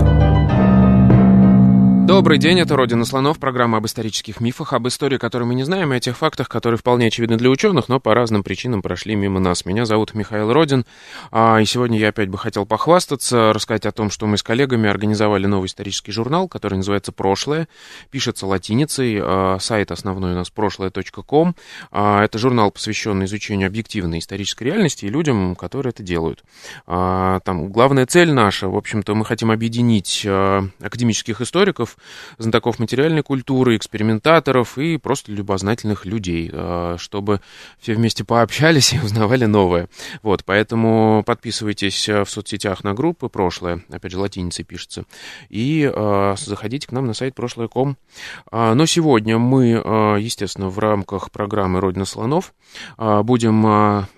– Добрый день, это «Родина слонов», программа об исторических мифах, об истории, которую мы не знаем, и о тех фактах, которые вполне очевидны для ученых, но по разным причинам прошли мимо нас. Меня зовут Михаил Родин, а, и сегодня я опять бы хотел похвастаться, рассказать о том, что мы с коллегами организовали новый исторический журнал, который называется «Прошлое», пишется латиницей, а, сайт основной у нас прошлое.ком. А, это журнал, посвященный изучению объективной исторической реальности и людям, которые это делают. Там главная цель наша, в общем-то, мы хотим объединить академических историков, знатоков материальной культуры, экспериментаторов и просто любознательных людей, э, чтобы все вместе пообщались и узнавали новое. Вот, поэтому подписывайтесь э, в соцсетях на группы «Прошлое», опять же, латиницей пишется, и э, заходите к нам на сайт прошлое.ком. Но сегодня мы, естественно, в рамках программы «Родина слонов» будем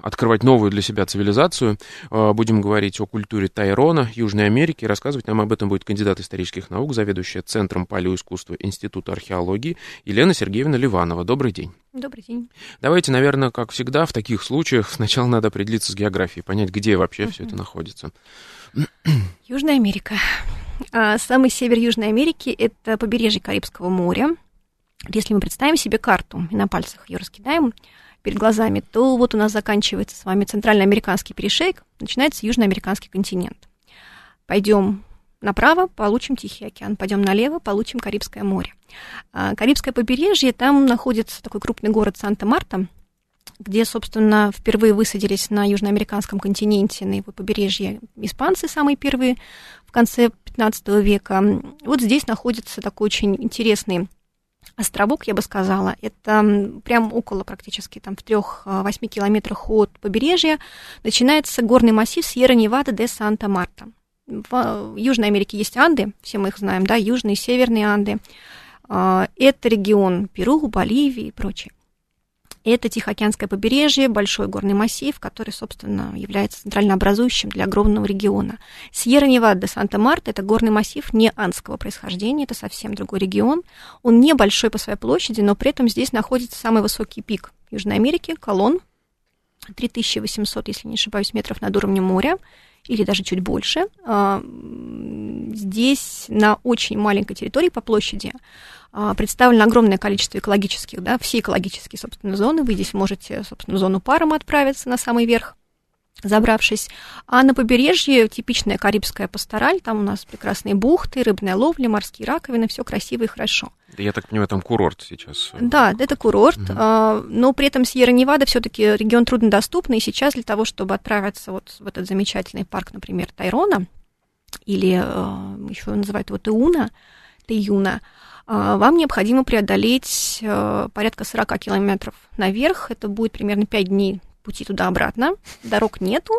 открывать новую для себя цивилизацию, будем говорить о культуре Тайрона, Южной Америки, рассказывать нам об этом будет кандидат исторических наук, заведующая Центром Центром палеоискусства Института археологии Елена Сергеевна Ливанова. Добрый день. Добрый день. Давайте, наверное, как всегда, в таких случаях сначала надо определиться с географией, понять, где вообще uh-huh. все это находится. Южная Америка. А, самый север Южной Америки – это побережье Карибского моря. Если мы представим себе карту и на пальцах ее раскидаем перед глазами, то вот у нас заканчивается с вами центральноамериканский перешейк, начинается южноамериканский континент. Пойдем направо получим Тихий океан, пойдем налево получим Карибское море. А, Карибское побережье, там находится такой крупный город Санта-Марта, где, собственно, впервые высадились на южноамериканском континенте, на его побережье испанцы, самые первые в конце 15 века. Вот здесь находится такой очень интересный островок, я бы сказала. Это прям около практически там в трех-восьми километрах от побережья начинается горный массив Сьерра-Невада де Санта-Марта в Южной Америке есть Анды, все мы их знаем, да, южные и северные Анды. А, это регион Перу, Боливии и прочее. Это Тихоокеанское побережье, большой горный массив, который, собственно, является центральнообразующим для огромного региона. Сьерра-Невада Санта-Марта – это горный массив не андского происхождения, это совсем другой регион. Он небольшой по своей площади, но при этом здесь находится самый высокий пик Южной Америки – Колон, 3800, если не ошибаюсь, метров над уровнем моря или даже чуть больше. А, здесь на очень маленькой территории по площади а, представлено огромное количество экологических, да, все экологические, собственно, зоны. Вы здесь можете, собственно, в зону парома отправиться на самый верх забравшись. А на побережье типичная карибская пастораль, там у нас прекрасные бухты, рыбная ловля, морские раковины, все красиво и хорошо. Я так понимаю, там курорт сейчас. Да, это курорт, угу. но при этом Сьерра-Невада все-таки регион труднодоступный, и сейчас для того, чтобы отправиться вот в этот замечательный парк, например, Тайрона, или э, еще называют его Теуна, Теюна, вам необходимо преодолеть э, порядка 40 километров наверх, это будет примерно 5 дней пути туда-обратно, дорог нету,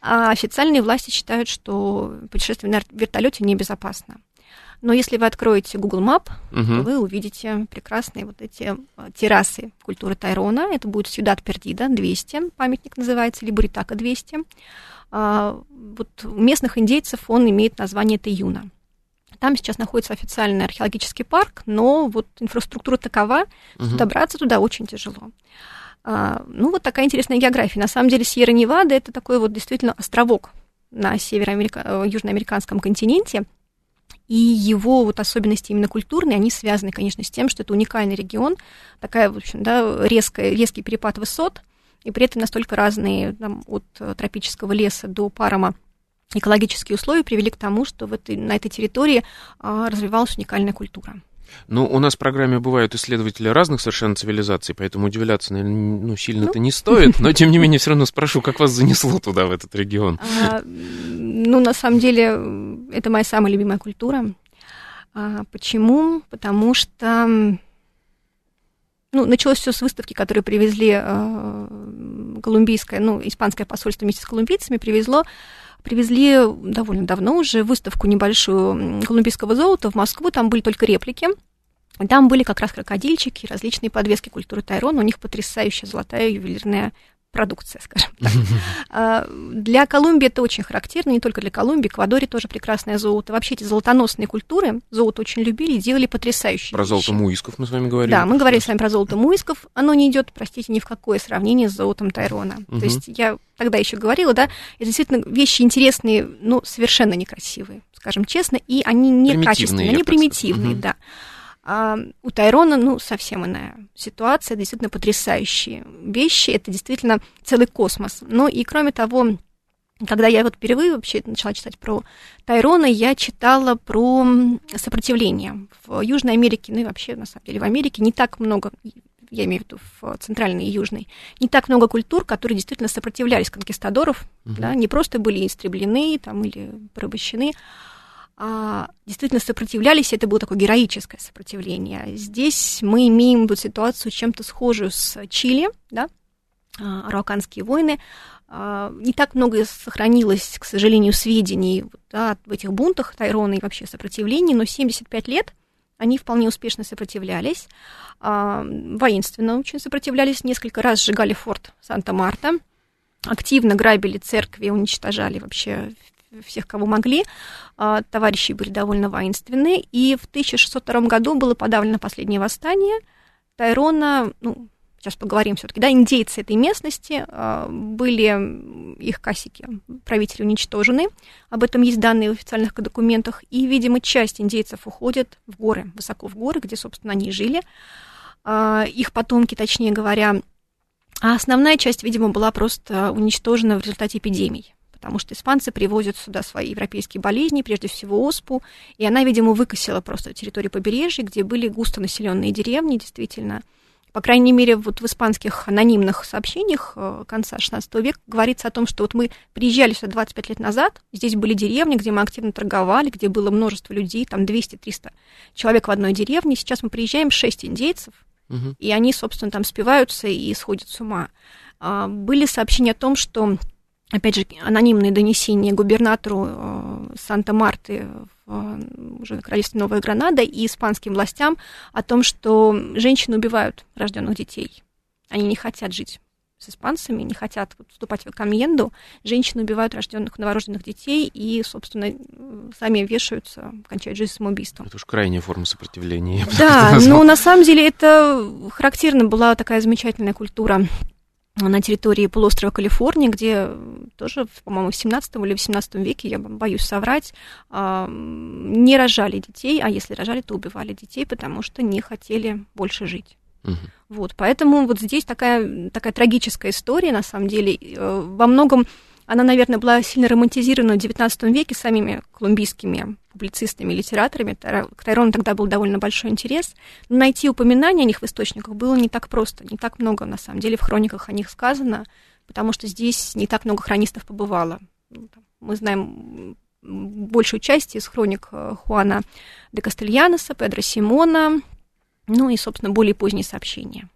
а официальные власти считают, что путешествие на вертолете небезопасно. Но если вы откроете Google Map, угу. то вы увидите прекрасные вот эти а, террасы культуры Тайрона. Это будет Сюдат Пердида, 200, памятник называется, или Буритака 200. А, вот у местных индейцев он имеет название Таюна. Там сейчас находится официальный археологический парк, но вот инфраструктура такова, угу. что добраться туда очень тяжело. А, ну, вот такая интересная география. На самом деле, Сьерра-Невада – это такой вот действительно островок на североамерика... Э, южноамериканском континенте, и его вот особенности именно культурные, они связаны, конечно, с тем, что это уникальный регион, такая, в общем, да, резкая, резкий перепад высот, и при этом настолько разные там, от тропического леса до парома экологические условия привели к тому, что в этой, на этой территории а, развивалась уникальная культура. Ну, у нас в программе бывают исследователи разных совершенно цивилизаций, поэтому удивляться, наверное, ну, сильно-то ну. не стоит, но, тем не менее, все равно спрошу, как вас занесло туда, в этот регион? А, ну, на самом деле, это моя самая любимая культура. А, почему? Потому что ну, началось все с выставки, которую привезли э, колумбийское, ну, испанское посольство вместе с колумбийцами, привезло привезли довольно давно уже выставку небольшую колумбийского золота в Москву, там были только реплики, там были как раз крокодильчики, различные подвески культуры Тайрона, у них потрясающая золотая ювелирная продукция, скажем так. А, для Колумбии это очень характерно, не только для Колумбии, Эквадоре тоже прекрасное золото. Вообще эти золотоносные культуры золото очень любили и делали потрясающие Про золото муисков мы с вами говорили. Да, мы говорили с вами про золото муисков. Оно не идет, простите, ни в какое сравнение с золотом Тайрона. То есть я тогда еще говорила, да, это действительно вещи интересные, но совершенно некрасивые, скажем честно, и они некачественные, они примитивные, да. А у Тайрона, ну, совсем иная ситуация, действительно потрясающие вещи, это действительно целый космос. Ну и кроме того, когда я вот впервые вообще начала читать про Тайрона, я читала про сопротивление. В Южной Америке, ну и вообще, на самом деле, в Америке не так много, я имею в виду в центральной и южной, не так много культур, которые действительно сопротивлялись конкистадоров, угу. да, не просто были истреблены там, или порабощены, а, действительно сопротивлялись, это было такое героическое сопротивление. Здесь мы имеем вот ситуацию чем-то схожую с Чили, да, а, арауканские войны. А, не так много сохранилось, к сожалению, сведений да, в этих бунтах Тайрона и вообще сопротивлений, но 75 лет они вполне успешно сопротивлялись, воинственно очень сопротивлялись, несколько раз сжигали форт Санта-Марта, активно грабили церкви, уничтожали вообще всех, кого могли. А, товарищи были довольно воинственные. И в 1602 году было подавлено последнее восстание. Тайрона, ну, сейчас поговорим все-таки, да, индейцы этой местности, а, были их касики, правители уничтожены. Об этом есть данные в официальных документах. И, видимо, часть индейцев уходит в горы, высоко в горы, где, собственно, они жили. А, их потомки, точнее говоря, а основная часть, видимо, была просто уничтожена в результате эпидемий потому что испанцы привозят сюда свои европейские болезни, прежде всего оспу, и она, видимо, выкосила просто территорию побережья, где были густонаселенные деревни, действительно. По крайней мере, вот в испанских анонимных сообщениях э, конца XVI века говорится о том, что вот мы приезжали сюда 25 лет назад, здесь были деревни, где мы активно торговали, где было множество людей, там 200-300 человек в одной деревне. Сейчас мы приезжаем 6 индейцев, угу. и они, собственно, там спиваются и сходят с ума. А, были сообщения о том, что опять же, анонимные донесения губернатору э, Санта-Марты в уже королевстве Новая Гранада и испанским властям о том, что женщины убивают рожденных детей. Они не хотят жить с испанцами, не хотят вступать в камьенду. Женщины убивают рожденных, новорожденных детей и, собственно, сами вешаются, кончают жизнь самоубийством. Это уж крайняя форма сопротивления. Да, но на самом деле это характерно была такая замечательная культура на территории полуострова Калифорния, где тоже, по-моему, в 17 или 18 веке, я боюсь соврать, не рожали детей, а если рожали, то убивали детей, потому что не хотели больше жить. Угу. Вот, поэтому вот здесь такая, такая трагическая история, на самом деле, э, во многом она, наверное, была сильно романтизирована в XIX веке самими колумбийскими публицистами, литераторами. К Тайрону тогда был довольно большой интерес. Но найти упоминания о них в источниках было не так просто, не так много, на самом деле, в хрониках о них сказано, потому что здесь не так много хронистов побывало. Ну, мы знаем большую часть из хроник э, Хуана де Кастельяноса, Педро Симона, ну и, собственно, более поздние сообщения.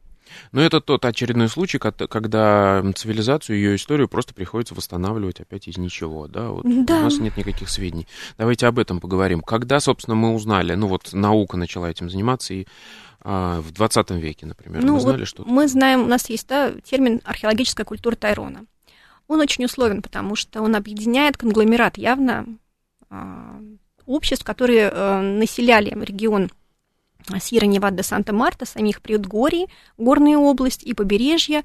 Но это тот очередной случай, когда цивилизацию, ее историю просто приходится восстанавливать опять из ничего, да? Вот да. У нас нет никаких сведений. Давайте об этом поговорим. Когда, собственно, мы узнали, ну вот наука начала этим заниматься, и а, в 20 веке, например, ну, мы знали вот что-то? Мы знаем, у нас есть да, термин археологическая культура Тайрона. Он очень условен, потому что он объединяет конгломерат явно а, обществ, которые а, населяли регион Сьерра Невада, Санта-Марта, самих предгорий, горные области и побережья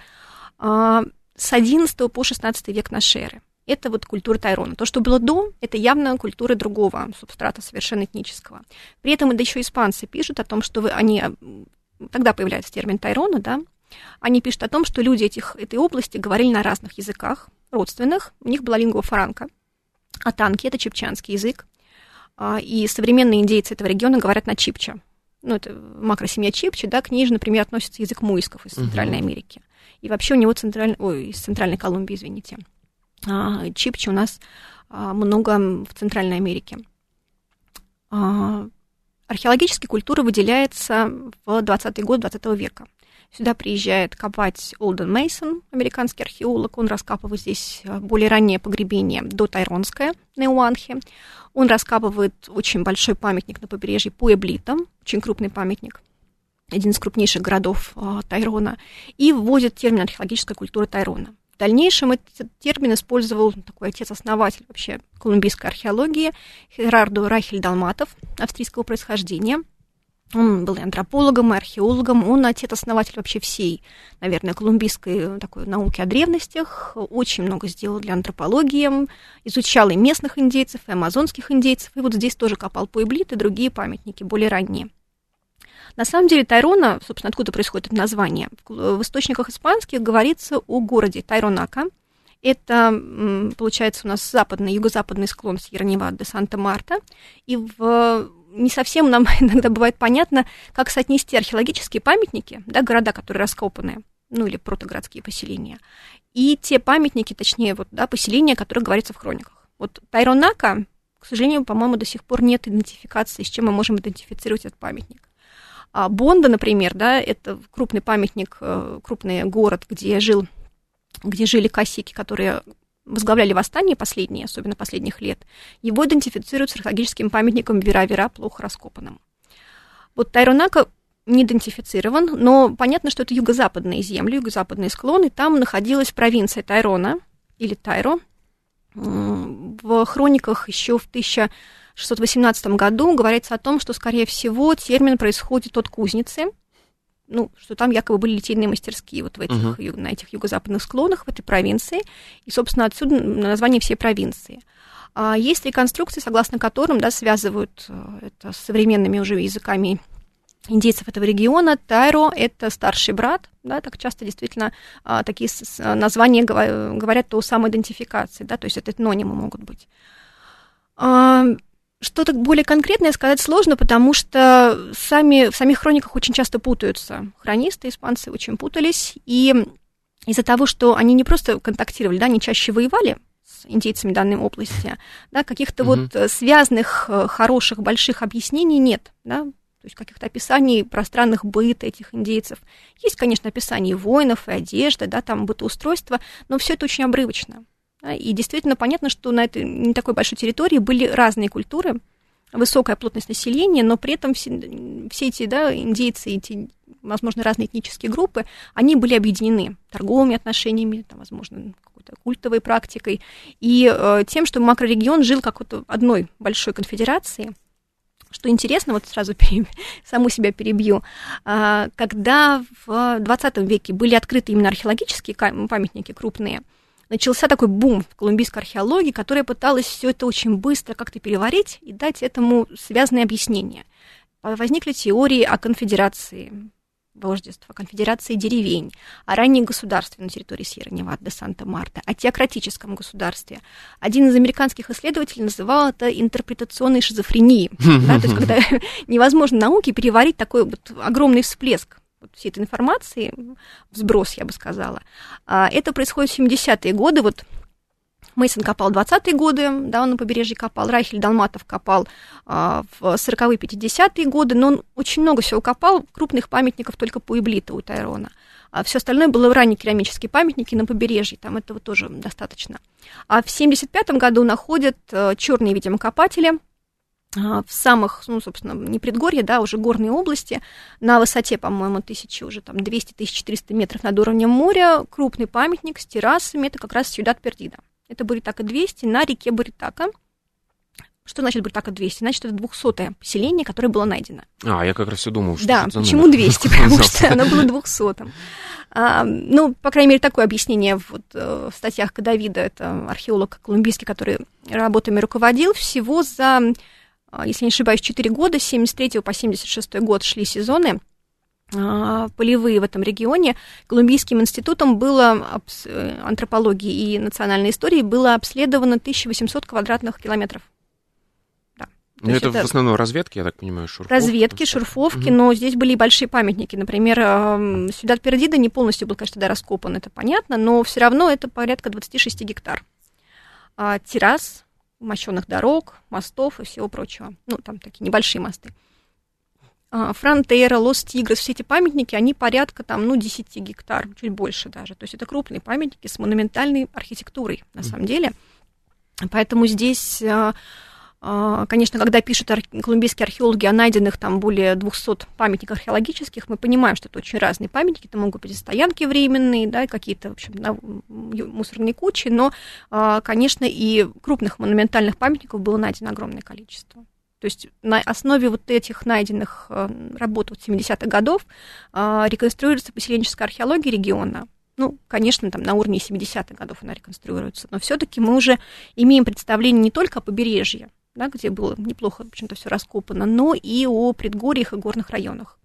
а, с 11 по 16 век нашей эры. Это вот культура Тайрона. То, что было до, это явно культура другого субстрата, совершенно этнического. При этом да еще испанцы пишут о том, что вы, они, тогда появляется термин Тайрона, да, они пишут о том, что люди этих, этой области говорили на разных языках, родственных. У них была лингва франка. А танки — это чипчанский язык. А, и современные индейцы этого региона говорят на чипча ну, это макросемья Чепчи, да, к ней же, например, относится язык муисков из Центральной uh-huh. Америки. И вообще у него централь... Ой, из Центральной Колумбии, извините. А, Чипчи у нас а, много в Центральной Америке. А, археологически культура выделяется в 20-й год 20 века. Сюда приезжает копать Олден Мейсон, американский археолог. Он раскапывает здесь а, более раннее погребение, до Тайронское, на Уанхе. Он раскапывает очень большой памятник на побережье Пуэблита, очень крупный памятник, один из крупнейших городов э, Тайрона, и вводит термин археологическая культура Тайрона. В дальнейшем этот термин использовал такой отец-основатель вообще колумбийской археологии Херардо Рахель Далматов, австрийского происхождения – он был и антропологом, и археологом, он отец-основатель вообще всей, наверное, колумбийской такой науки о древностях, очень много сделал для антропологии, изучал и местных индейцев, и амазонских индейцев, и вот здесь тоже копал Пуэблит и другие памятники, более ранние. На самом деле Тайрона, собственно, откуда происходит это название, в источниках испанских говорится о городе Тайронака. Это, получается, у нас западный, юго-западный склон Сьерра-Невада де Санта-Марта, и в не совсем нам иногда бывает понятно, как соотнести археологические памятники, да, города, которые раскопаны, ну или протогородские поселения, и те памятники, точнее, вот, да, поселения, которые говорится в хрониках. Вот Тайронака, к сожалению, по-моему, до сих пор нет идентификации, с чем мы можем идентифицировать этот памятник. А Бонда, например, да, это крупный памятник, э, крупный город, где жил где жили косики, которые возглавляли восстание последние, особенно последних лет, его идентифицируют с археологическим памятником Вера-Вера, плохо раскопанным. Вот Тайронака не идентифицирован, но понятно, что это юго-западные земли, юго-западные склоны. Там находилась провинция Тайрона или Тайро. В хрониках еще в 1618 году говорится о том, что, скорее всего, термин происходит от кузницы – ну, что там якобы были литейные мастерские вот в этих, uh-huh. на этих юго-западных склонах, в этой провинции, и, собственно, отсюда название всей провинции. А есть реконструкции, согласно которым, да, связывают э, это с современными уже языками индейцев этого региона. Тайро – это старший брат, да, так часто действительно а, такие названия говорят о самоидентификации, да, то есть это этнонимы могут быть. Что-то более конкретное сказать сложно, потому что сами, в самих хрониках очень часто путаются. Хронисты, испанцы очень путались, и из-за того, что они не просто контактировали, да, они чаще воевали с индейцами данной области, да, каких-то угу. вот связанных, э, хороших, больших объяснений нет, да, то есть каких-то описаний пространных быт этих индейцев. Есть, конечно, описание воинов и одежды, да, там бытоустройства, но все это очень обрывочно. И действительно понятно, что на этой не такой большой территории были разные культуры, высокая плотность населения, но при этом все, все эти да, индейцы, эти, возможно, разные этнические группы, они были объединены торговыми отношениями, там, возможно, какой-то культовой практикой, и э, тем, что макрорегион жил как вот одной большой конфедерации. Что интересно, вот сразу саму себя перебью, э, когда в 20 веке были открыты именно археологические памятники крупные – начался такой бум в колумбийской археологии, которая пыталась все это очень быстро как-то переварить и дать этому связанное объяснение. Возникли теории о конфедерации вождества, конфедерации деревень, о ранней государстве на территории Сьерра-Невада де Санта-Марта, о теократическом государстве. Один из американских исследователей называл это интерпретационной шизофренией. да, то есть, когда невозможно науке переварить такой вот огромный всплеск вот всей этой информации, взброс, я бы сказала. А, это происходит в 70-е годы, вот Мейсон копал 20-е годы, да, он на побережье копал, Рахель Далматов копал а, в 40-е, 50-е годы, но он очень много всего копал, крупных памятников только по Иблиту у Тайрона. А все остальное было ранние керамические памятники на побережье, там этого тоже достаточно. А в 75-м году находят э, черные, видимо, копатели, а, в самых, ну, собственно, не предгорье, да, уже горные области, на высоте, по-моему, тысячи, уже там 200-1400 метров над уровнем моря, крупный памятник с террасами, это как раз Сьюдат Пердида. Это Буритака 200 на реке Буритака. Что значит Буритака 200? Значит, это 200 поселение, которое было найдено. А, я как раз все думал, что Да, почему 200? Потому что оно было 200 а, ну, по крайней мере, такое объяснение вот, э, в статьях Кадавида, это археолог колумбийский, который работами руководил, всего за а, если не ошибаюсь, 4 года, с 73 по 76 год шли сезоны а, полевые в этом регионе. Колумбийским институтом было э, антропологии и национальной истории было обследовано 1800 квадратных километров. Да. Ну, это, это в основном разведки, я так понимаю, шурфовки. Разведки, шурфовки, угу. но здесь были и большие памятники. Например, Сюдат Пердида не полностью был, конечно, тогда раскопан, это понятно, но все равно это порядка 26 гектар. А, террас, мощенных дорог, мостов и всего прочего. Ну, там такие небольшие мосты. А, Фронтера, Лос Тигрес, все эти памятники, они порядка там, ну, 10 гектар, чуть больше даже. То есть это крупные памятники с монументальной архитектурой, на самом деле. Поэтому здесь а, конечно, когда пишут колумбийские археологи о найденных там более 200 памятниках археологических, мы понимаем, что это очень разные памятники, это могут быть стоянки временные, да, какие-то, в общем, мусорные кучи, но, а, конечно, и крупных монументальных памятников было найдено огромное количество. То есть на основе вот этих найденных а, работ вот 70-х годов реконструируется поселенческая археология региона, ну, конечно, там на уровне 70-х годов она реконструируется, но все-таки мы уже имеем представление не только о побережье, да, где было неплохо, в общем-то, все раскопано, но и о предгорьях и горных районах.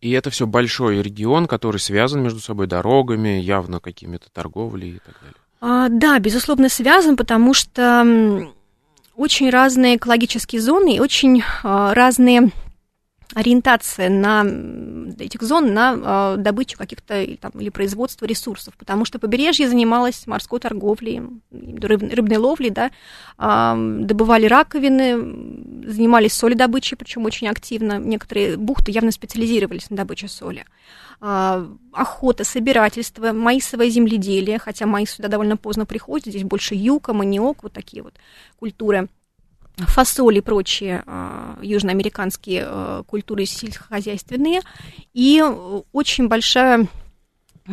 И это все большой регион, который связан между собой дорогами, явно какими-то торговлей и так далее. А, да, безусловно, связан, потому что очень разные экологические зоны и очень а, разные ориентация на этих зон на э, добычу каких-то там, или производство ресурсов, потому что побережье занималось морской торговлей, рыб, рыбной ловлей, да, э, добывали раковины, занимались соледобычей, причем очень активно. Некоторые бухты явно специализировались на добыче соли. Э, охота, собирательство, маисовое земледелие, хотя маис сюда довольно поздно приходит, здесь больше юка, маниок, вот такие вот культуры фасоль и прочие э, южноамериканские э, культуры сельскохозяйственные. И очень большая, э,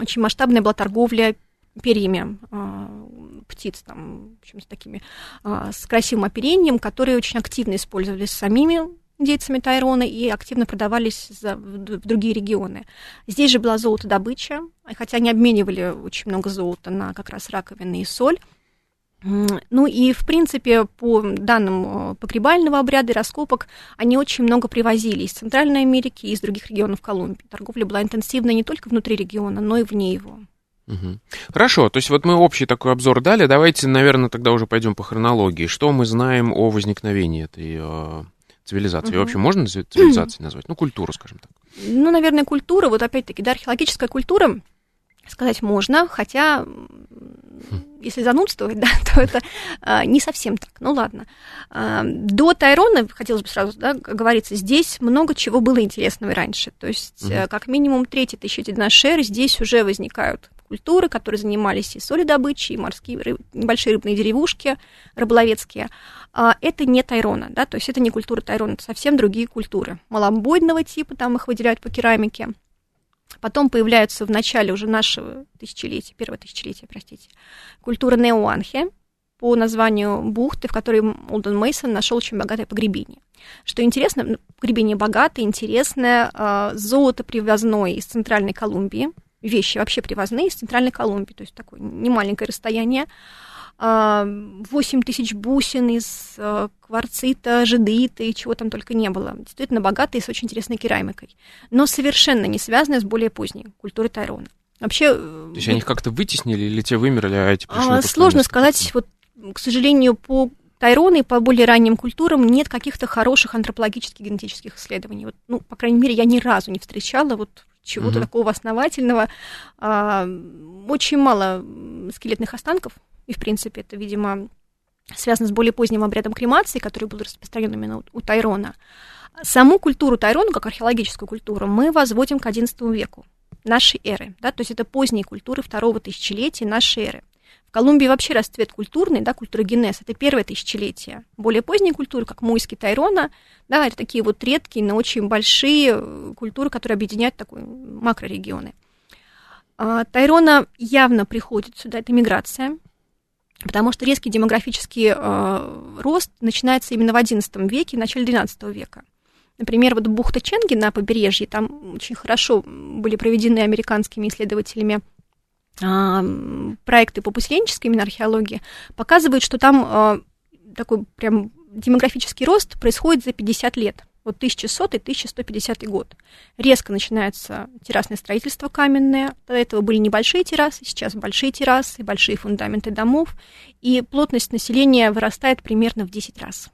очень масштабная была торговля перьями э, птиц, там, в общем, с такими, э, с красивым оперением, которые очень активно использовались самими индейцами Тайрона и активно продавались за, в, в другие регионы. Здесь же была золотодобыча, хотя они обменивали очень много золота на как раз раковины и соль. Ну и, в принципе, по данным э, погребального обряда и раскопок, они очень много привозили из Центральной Америки и из других регионов Колумбии. Торговля была интенсивной не только внутри региона, но и вне его. Угу. Хорошо, то есть вот мы общий такой обзор дали. Давайте, наверное, тогда уже пойдем по хронологии. Что мы знаем о возникновении этой э, цивилизации? Угу. вообще можно цивилизацией назвать? Ну, культуру, скажем так. Ну, наверное, культура, вот опять-таки, да, археологическая культура, сказать можно, хотя если занудствовать, да, то это а, не совсем так. Ну ладно. А, до Тайрона, хотелось бы сразу да, говорится, здесь много чего было интересного и раньше. То есть, угу. как минимум, третий тысячелетие нашей эры здесь уже возникают культуры, которые занимались и солидобычей, и морские, рыб, небольшие рыбные деревушки рыболовецкие. А, это не Тайрона, да, то есть это не культура Тайрона, это совсем другие культуры. Маломбойного типа, там их выделяют по керамике. Потом появляются в начале уже нашего тысячелетия, первого тысячелетия, простите, культура Неуанхе по названию бухты, в которой Олден Мейсон нашел очень богатое погребение. Что интересно, ну, погребение богатое, интересное, а, золото привозное из Центральной Колумбии, вещи вообще привозные из Центральной Колумбии, то есть такое немаленькое расстояние, 8 а, тысяч бусин из а, кварцита, жидита и чего там только не было. Действительно богатые с очень интересной керамикой, но совершенно не связанные с более поздней культурой Тайрона. Вообще... Э, То есть они их как-то вытеснили или те вымерли, а эти пришли а, Сложно сказать, вот, к сожалению, по Тайрону и по более ранним культурам нет каких-то хороших антропологических генетических исследований. Вот, ну, по крайней мере, я ни разу не встречала вот чего-то угу. такого основательного. А, очень мало скелетных останков и, в принципе, это, видимо, связано с более поздним обрядом кремации, который был распространен именно у, Тайрона. Саму культуру Тайрона, как археологическую культуру, мы возводим к XI веку нашей эры, да, то есть это поздние культуры второго тысячелетия нашей эры. Колумбии вообще расцвет культурный, да, культурогенез, это первое тысячелетие. Более поздние культуры, как Муйский Тайрона, да, это такие вот редкие, но очень большие э, культуры, которые объединяют такой макрорегионы. А, Тайрона явно приходит сюда, это миграция, потому что резкий демографический э, рост начинается именно в XI веке, в начале XII века. Например, вот бухта Ченги на побережье, там очень хорошо были проведены американскими исследователями проекты по поселенческой именно археологии, показывают, что там э, такой прям демографический рост происходит за 50 лет вот 1100 и 1150 год. Резко начинается террасное строительство каменное. До этого были небольшие террасы, сейчас большие террасы, большие фундаменты домов, и плотность населения вырастает примерно в 10 раз.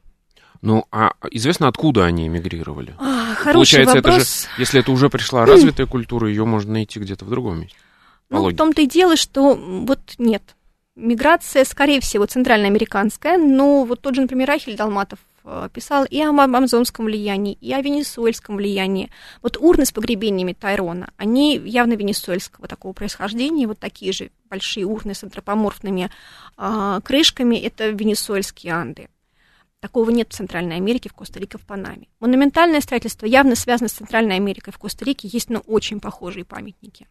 Ну, а известно, откуда они эмигрировали? А, хороший Получается, вопрос. это же, если это уже пришла развитая культура, ее можно найти где-то в другом месте. Ну, в том-то и дело, что вот нет. Миграция, скорее всего, центральноамериканская, но вот тот же, например, Ахиль Далматов Э, писал и о амазонском влиянии, и о венесуэльском влиянии. Вот урны с погребениями Тайрона, они явно венесуэльского такого происхождения, вот такие же большие урны с антропоморфными а, крышками, это венесуэльские Анды. Такого нет в Центральной Америке, в Коста-Рике, в Панаме. Монументальное строительство явно связано с Центральной Америкой. В Коста-Рике есть, ну, очень похожие памятники.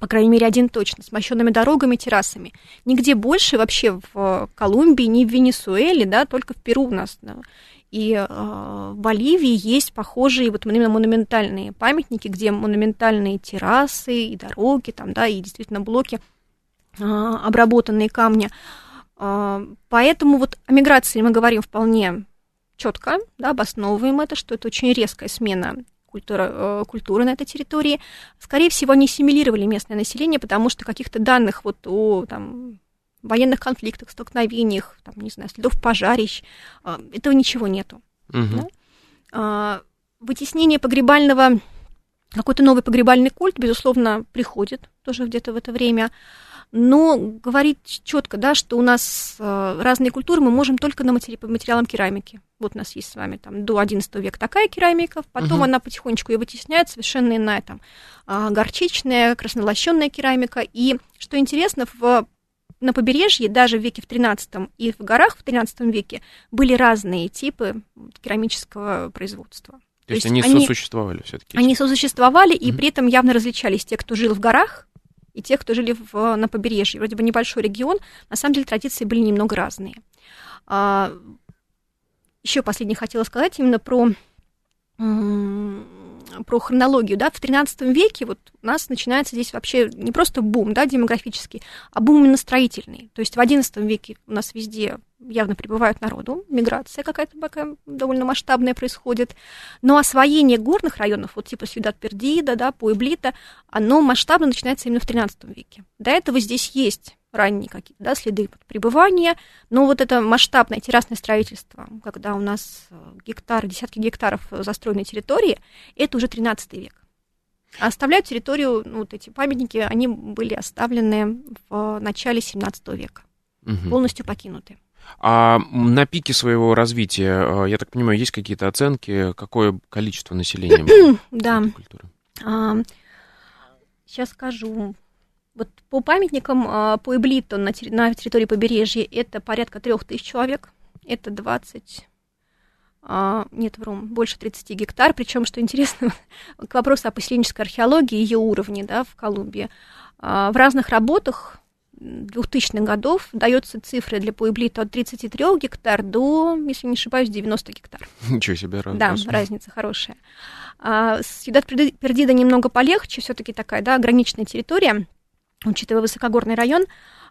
По крайней мере, один точно, с мощенными дорогами, террасами. Нигде больше вообще в Колумбии, ни в Венесуэле, да, только в Перу у нас. Да. И э, в Боливии есть похожие вот именно монументальные памятники, где монументальные террасы и дороги, там, да, и действительно блоки, э, обработанные камни. А, поэтому вот о миграции мы говорим вполне четко, да, обосновываем это, что это очень резкая смена культуры, э, культуры на этой территории. Скорее всего, они ассимилировали местное население, потому что каких-то данных вот о там, военных конфликтах, столкновениях, там, не знаю, следов пожарищ, а, этого ничего нету. Угу. Да? А, вытеснение погребального, какой-то новый погребальный культ, безусловно, приходит тоже где-то в это время но говорить четко, да, что у нас э, разные культуры мы можем только на матери- по материалам керамики. Вот у нас есть с вами там до XI века такая керамика, потом угу. она потихонечку ее вытесняет, совершенно иная там а, горчичная, краснолощенная керамика. И что интересно, в на побережье, даже в веке в 13 и в горах в 13 веке были разные типы керамического производства. То, То есть, есть они сосуществовали все-таки? Они сосуществовали, mm и при этом явно различались те, кто жил в горах, и тех, кто жили в, на побережье. Вроде бы небольшой регион, на самом деле традиции были немного разные. А, еще последнее хотела сказать именно про про хронологию, да, в 13 веке вот у нас начинается здесь вообще не просто бум, да, демографический, а бум именно строительный. То есть в 11 веке у нас везде явно прибывают народу, миграция какая-то такая довольно масштабная происходит. Но освоение горных районов, вот типа Сьюдад Пердида, да, Пуэблита, оно масштабно начинается именно в 13 веке. До этого здесь есть ранние какие-то да, следы пребывания, но вот это масштабное террасное строительство, когда у нас э, гектары, десятки гектаров застроенной территории, это уже 13 век. А оставляют территорию, ну, вот эти памятники, они были оставлены в начале 17 века, угу. полностью покинуты. А на пике своего развития, э, я так понимаю, есть какие-то оценки, какое количество населения Да. А, сейчас скажу. Вот по памятникам а, по Эблиту на, территории побережья это порядка трех тысяч человек. Это 20 а, нет, вру, больше 30 гектар. Причем, что интересно, к вопросу о поселенческой археологии и ее уровне да, в Колумбии. А, в разных работах 2000-х годов дается цифры для Пуэблита от 33 гектар до, если не ошибаюсь, 90 гектар. Ничего себе, раз, Да, разница хорошая. А, Сьюдад Пердида немного полегче, все таки такая, да, ограниченная территория, учитывая высокогорный район.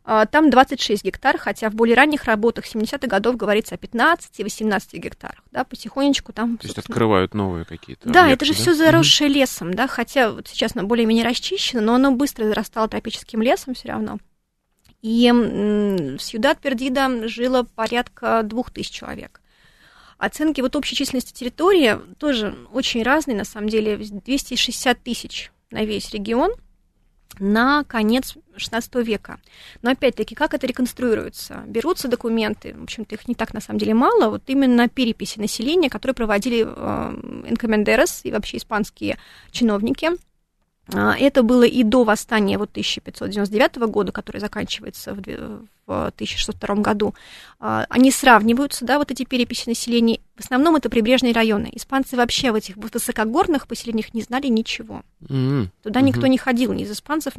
А, там 26 гектар, хотя в более ранних работах 70-х годов говорится о 15 и 18 гектарах, да, потихонечку там... То есть открывают новые какие-то Да, объекты, это же да? все заросшее mm-hmm. лесом, да, хотя вот сейчас оно более-менее расчищено, но оно быстро зарастало тропическим лесом все равно. И в Сьюдад Пердида жило порядка двух тысяч человек. Оценки вот общей численности территории тоже очень разные, на самом деле, 260 тысяч на весь регион на конец XVI века. Но опять-таки, как это реконструируется? Берутся документы, в общем-то, их не так на самом деле мало, вот именно переписи населения, которые проводили э, и вообще испанские чиновники – это было и до восстания вот 1599 года, которое заканчивается в 1602 году. А, они сравниваются, да, вот эти переписи населения. В основном это прибрежные районы. Испанцы вообще в этих высокогорных поселениях не знали ничего. Mm-hmm. Туда mm-hmm. никто не ходил, ни из испанцев.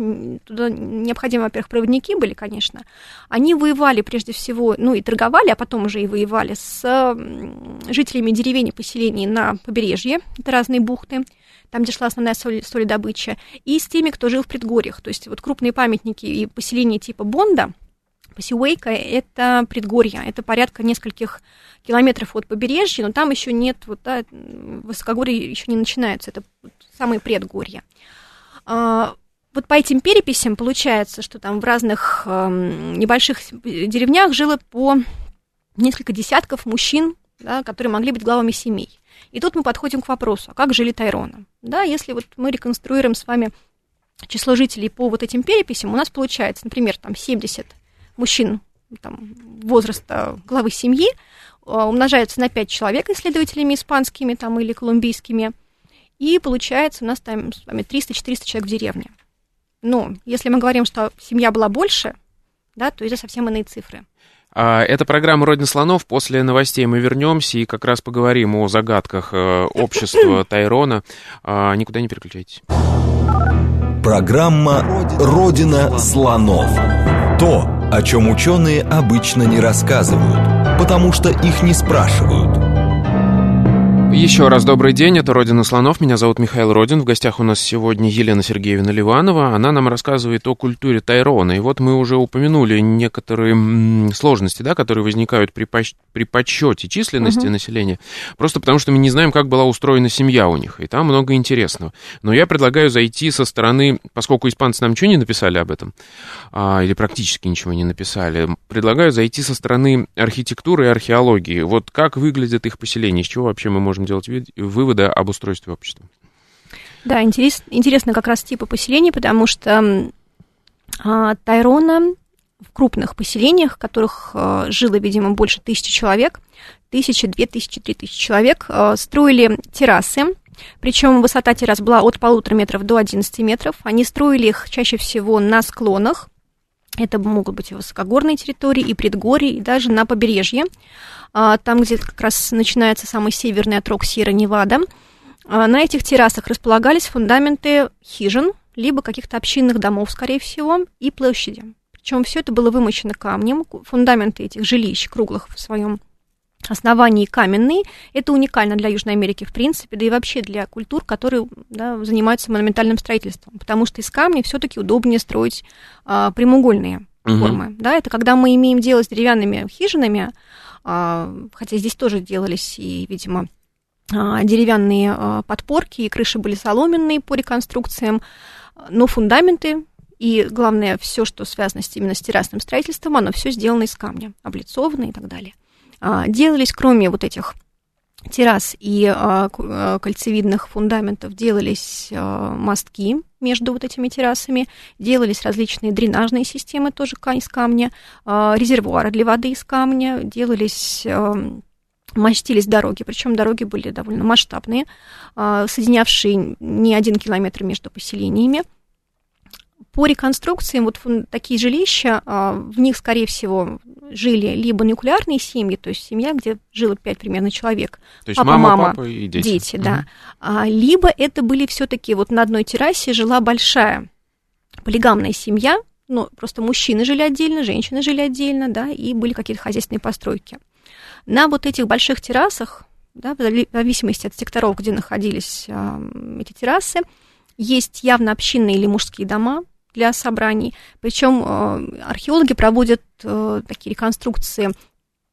Туда необходимы, во-первых, проводники были, конечно. Они воевали прежде всего, ну и торговали, а потом уже и воевали с жителями деревень и поселений на побережье. Это разные бухты там, где шла основная соль, соледобыча, и с теми, кто жил в предгорьях. То есть вот крупные памятники и поселения типа Бонда, Пасиуэйка – это предгорье, это порядка нескольких километров от побережья, но там еще нет, вот, да, высокогорье еще не начинается, это самые предгорья. А, вот по этим переписям получается, что там в разных э, небольших деревнях жило по несколько десятков мужчин, да, которые могли быть главами семей. И тут мы подходим к вопросу, а как жили Тайроны? Да, если вот мы реконструируем с вами число жителей по вот этим переписям, у нас получается, например, там 70 мужчин там, возраста главы семьи а, умножаются на 5 человек исследователями испанскими там, или колумбийскими, и получается у нас там с вами 300-400 человек в деревне. Но если мы говорим, что семья была больше, да, то это совсем иные цифры. А, это программа «Родина слонов». После новостей мы вернемся и как раз поговорим о загадках э, общества Тайрона. А, никуда не переключайтесь. Программа «Родина слонов». То, о чем ученые обычно не рассказывают, потому что их не спрашивают – еще раз добрый день, это «Родина слонов», меня зовут Михаил Родин, в гостях у нас сегодня Елена Сергеевна Ливанова, она нам рассказывает о культуре Тайрона, и вот мы уже упомянули некоторые сложности, да, которые возникают при, поч- при подсчете численности угу. населения, просто потому что мы не знаем, как была устроена семья у них, и там много интересного. Но я предлагаю зайти со стороны, поскольку испанцы нам ничего не написали об этом, а, или практически ничего не написали, предлагаю зайти со стороны архитектуры и археологии. Вот как выглядят их поселения, из чего вообще мы можем можем делать выводы об устройстве общества. Да, интерес, интересно как раз типы поселений, потому что а, Тайрона в крупных поселениях, в которых а, жило, видимо, больше тысячи человек, тысячи, две тысячи, три тысячи человек, а, строили террасы, причем высота террас была от полутора метров до 11 метров. Они строили их чаще всего на склонах, это могут быть и высокогорные территории, и предгорья, и даже на побережье. А, там, где как раз начинается самый северный отрог Сьерра-Невада. А, на этих террасах располагались фундаменты хижин, либо каких-то общинных домов, скорее всего, и площади. Причем все это было вымощено камнем. Фундаменты этих жилищ круглых в своем основании каменные. Это уникально для Южной Америки, в принципе, да и вообще для культур, которые да, занимаются монументальным строительством, потому что из камня все-таки удобнее строить а, прямоугольные угу. формы. Да, это когда мы имеем дело с деревянными хижинами, а, хотя здесь тоже делались и, видимо, а, деревянные а, подпорки, и крыши были соломенные по реконструкциям, но фундаменты и, главное, все, что связано именно с террасным строительством, оно все сделано из камня, облицовано и так далее. Делались, кроме вот этих террас и а, а, кольцевидных фундаментов делались а, мостки между вот этими террасами, делались различные дренажные системы тоже из камня, а, резервуары для воды из камня, делались а, мастились дороги, причем дороги были довольно масштабные, а, соединявшие не один километр между поселениями. По реконструкциям вот такие жилища, а, в них, скорее всего, жили либо нуклеарные семьи, то есть семья, где жило пять примерно человек. То есть папа, мама, мама, папа и дети. Дети, угу. да. А, либо это были все-таки вот на одной террасе жила большая полигамная семья, ну, просто мужчины жили отдельно, женщины жили отдельно, да, и были какие-то хозяйственные постройки. На вот этих больших террасах, да, в зависимости от секторов, где находились э, эти террасы, есть явно общинные или мужские дома, для собраний. Причем э, археологи проводят э, такие реконструкции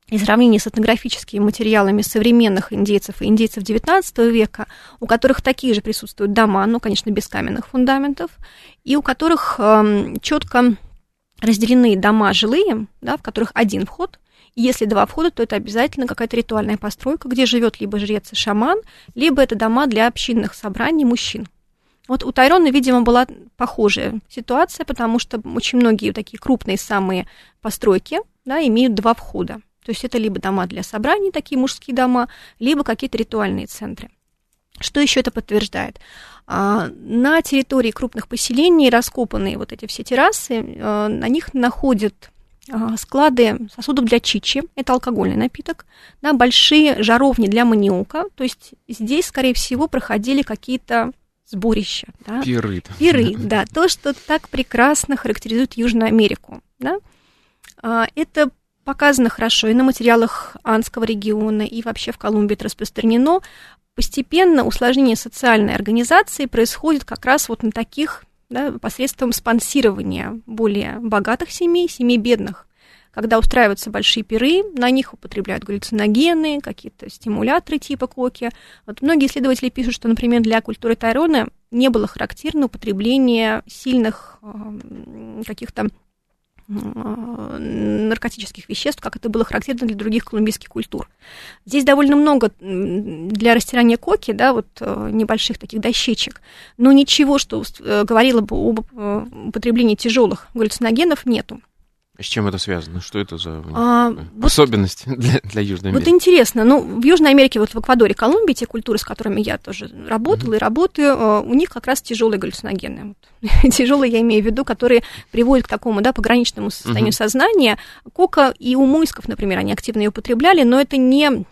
и сравнение с этнографическими материалами современных индейцев и индейцев XIX века, у которых такие же присутствуют дома, ну, конечно, без каменных фундаментов, и у которых э, четко разделены дома жилые, да, в которых один вход, и если два входа, то это обязательно какая-то ритуальная постройка, где живет либо жрец и шаман, либо это дома для общинных собраний мужчин. Вот у Тайрона, видимо, была похожая ситуация, потому что очень многие такие крупные самые постройки да, имеют два входа. То есть это либо дома для собраний, такие мужские дома, либо какие-то ритуальные центры. Что еще это подтверждает? А, на территории крупных поселений раскопанные вот эти все террасы, а, на них находят а, склады сосудов для чичи, это алкогольный напиток, да, большие жаровни для маниока, то есть здесь, скорее всего, проходили какие-то сборища. Да? Пиры. Пиры, да. То, что так прекрасно характеризует Южную Америку. Да? А, это показано хорошо и на материалах Анского региона, и вообще в Колумбии это распространено. Постепенно усложнение социальной организации происходит как раз вот на таких, да, посредством спонсирования более богатых семей, семей бедных когда устраиваются большие пиры, на них употребляют галлюциногены, какие-то стимуляторы типа коки. Вот многие исследователи пишут, что, например, для культуры Тайрона не было характерно употребление сильных э, каких-то э, наркотических веществ, как это было характерно для других колумбийских культур. Здесь довольно много для растирания коки, да, вот э, небольших таких дощечек, но ничего, что говорило бы об употреблении тяжелых галлюциногенов, нету. С чем это связано? Что это за а, особенность вот, для, для Южной Америки? Вот интересно. Ну, в Южной Америке, вот в Эквадоре, Колумбии, те культуры, с которыми я тоже работала mm-hmm. и работаю, а, у них как раз тяжелые галлюциногены. тяжелые я имею в виду, которые приводят к такому, да, пограничному состоянию mm-hmm. сознания. Кока и у муисков, например, они активно ее употребляли, но это не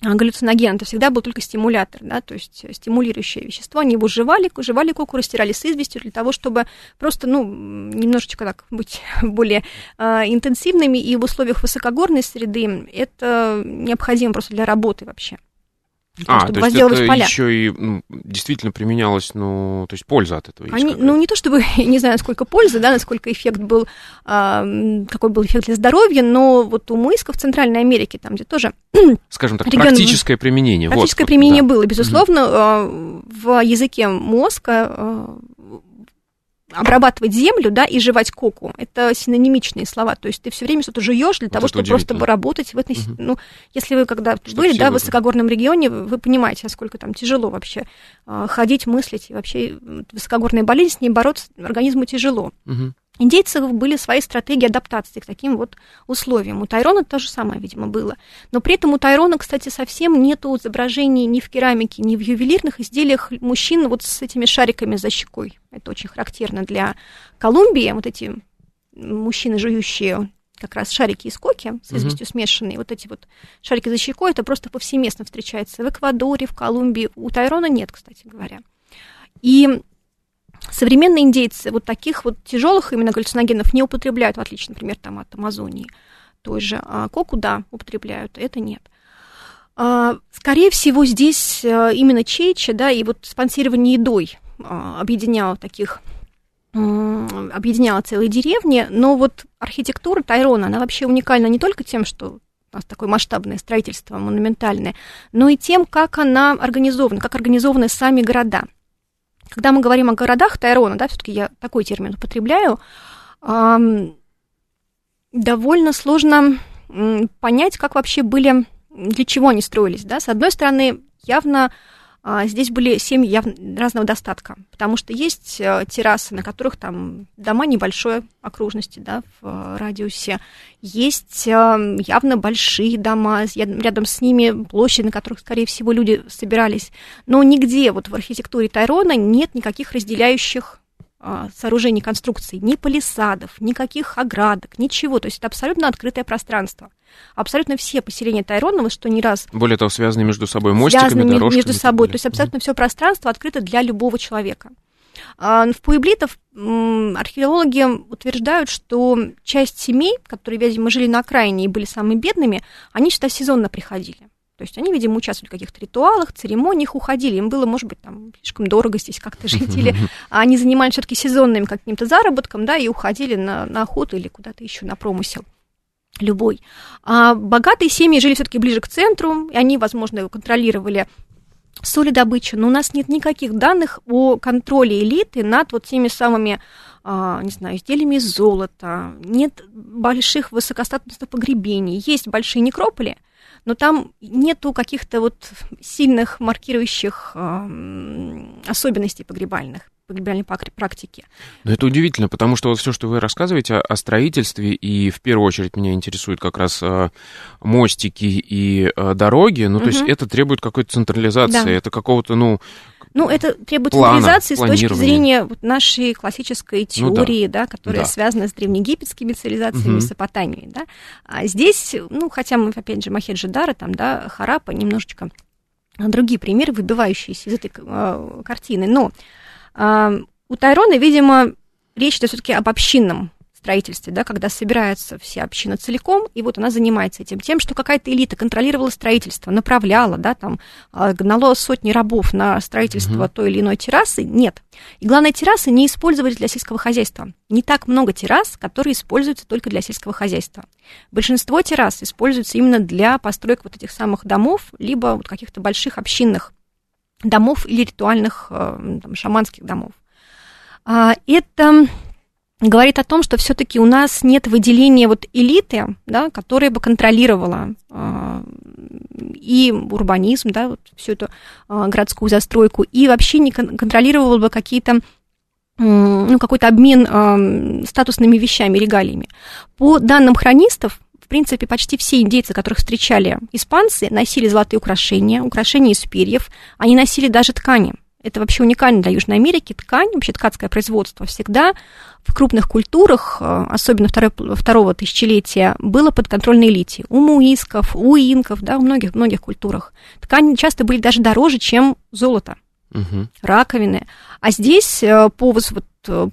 галлюциноген, это всегда был только стимулятор, да, то есть стимулирующее вещество, они его жевали, жевали коку, растирали с известью для того, чтобы просто, ну, немножечко так быть более э, интенсивными, и в условиях высокогорной среды это необходимо просто для работы вообще а, чтобы то есть это поля. еще и ну, действительно применялось, ну, то есть польза от этого Они, Ну, не то чтобы, не знаю, сколько пользы, да, насколько эффект был, а, какой был эффект для здоровья, но вот у мыска в Центральной Америке, там, где тоже... Скажем так, регион, практическое применение. Практическое вот, применение да. было, безусловно, угу. в языке мозга а, обрабатывать землю, да, и жевать коку. Это синонимичные слова. То есть ты все время что-то жуешь для вот того, чтобы просто работать в этой... Угу. Ну, если вы когда что были, да, в высокогорном регионе, вы понимаете, насколько там тяжело вообще э, ходить, мыслить, и вообще высокогорная болезнь, с ней бороться организму тяжело. Угу индейцев были свои стратегии адаптации к таким вот условиям. У Тайрона то же самое, видимо, было. Но при этом у Тайрона, кстати, совсем нету изображений ни в керамике, ни в ювелирных изделиях мужчин вот с этими шариками за щекой. Это очень характерно для Колумбии. Вот эти мужчины, жующие как раз шарики из коки с известью uh-huh. смешанные, вот эти вот шарики за щекой, это просто повсеместно встречается в Эквадоре, в Колумбии. У Тайрона нет, кстати говоря. И Современные индейцы вот таких вот тяжелых именно галлюциногенов не употребляют, в отличие, например, там, от Амазонии той же. А коку, да, употребляют, это нет. А, скорее всего, здесь э, именно чеча, да, и вот спонсирование едой а, объединяло таких объединяла целые деревни, но вот архитектура Тайрона, она вообще уникальна не только тем, что у нас такое масштабное строительство, монументальное, но и тем, как она организована, как организованы сами города – когда мы говорим о городах Тайрона, да, все-таки я такой термин употребляю, довольно сложно понять, как вообще были, для чего они строились, да. С одной стороны, явно здесь были семьи явно разного достатка, потому что есть э, террасы, на которых там дома небольшой окружности, да, в э, радиусе, есть э, явно большие дома, рядом с ними площади, на которых, скорее всего, люди собирались, но нигде вот в архитектуре Тайрона нет никаких разделяющих а, сооружений, конструкций, ни палисадов, никаких оградок, ничего. То есть это абсолютно открытое пространство. Абсолютно все поселения Тайрона, вот что не раз... Более того, связаны между собой мостиками, связаны дорожками. между собой. То есть абсолютно все пространство открыто для любого человека. А, в Пуэблитов археологи утверждают, что часть семей, которые, видимо, жили на окраине и были самыми бедными, они сюда сезонно приходили. То есть они, видимо, участвовали в каких-то ритуалах, церемониях, уходили. Им было, может быть, там слишком дорого здесь как-то жить. Или они занимались все-таки сезонным каким-то заработком, да, и уходили на, на охоту или куда-то еще на промысел любой. А богатые семьи жили все-таки ближе к центру, и они, возможно, контролировали солидобычу, но у нас нет никаких данных о контроле элиты над вот теми самыми, а, не знаю, изделиями из золота, нет больших высокостатусных погребений, есть большие некрополи, но там нету каких-то вот сильных маркирующих э, особенностей погребальных погребальной практики. Но это удивительно, потому что вот все, что вы рассказываете о, строительстве, и в первую очередь меня интересуют как раз э, мостики и э, дороги, ну, угу. то есть это требует какой-то централизации, да. это какого-то, ну, ну, это требует плана, цивилизации с точки зрения вот нашей классической теории, ну, да. да, которая да. связана с древнеегипетскими цивилизациями угу. Месопотамии, да. А здесь, ну, хотя мы, опять же, Махеджидара, там, да, Харапа, немножечко другие примеры, выбивающиеся из этой э, картины, но у Тайрона, видимо, речь идет все-таки об общинном строительстве, да, когда собирается вся община целиком, и вот она занимается этим тем, что какая-то элита контролировала строительство, направляла, да, там, а, гнало сотни рабов на строительство угу. той или иной террасы, нет. И главное, террасы не использовались для сельского хозяйства. Не так много террас, которые используются только для сельского хозяйства. Большинство террас используются именно для построек вот этих самых домов, либо вот каких-то больших общинных домов или ритуальных э, там, шаманских домов. А, это говорит о том, что все-таки у нас нет выделения вот элиты, да, которая бы контролировала э, и урбанизм, да, вот всю эту э, городскую застройку, и вообще не кон- контролировала бы какие-то ну, какой-то обмен статусными вещами, регалиями. По данным хронистов, в принципе, почти все индейцы, которых встречали испанцы, носили золотые украшения, украшения из перьев, они носили даже ткани. Это вообще уникально для Южной Америки. Ткань, вообще ткацкое производство всегда в крупных культурах, э, особенно второй, второго тысячелетия, было под контрольной элите. У муисков, у инков, да, в многих, многих культурах. Ткани часто были даже дороже, чем золото угу. раковины. А здесь, э, по, вот,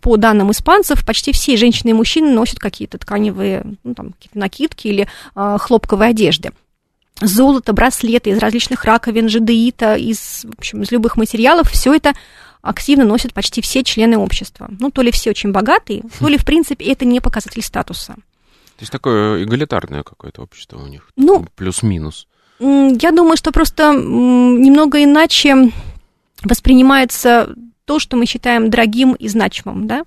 по данным испанцев, почти все женщины и мужчины носят какие-то тканевые ну, там, какие-то накидки или э, хлопковые одежды. Золото, браслеты из различных раковин, жадеита, из, в общем, из любых материалов, все это активно носят почти все члены общества. Ну, то ли все очень богатые, то ли, в принципе, это не показатель статуса. То есть такое эгалитарное какое-то общество у них, ну, плюс-минус. Я думаю, что просто немного иначе воспринимается то, что мы считаем дорогим и значимым. Да?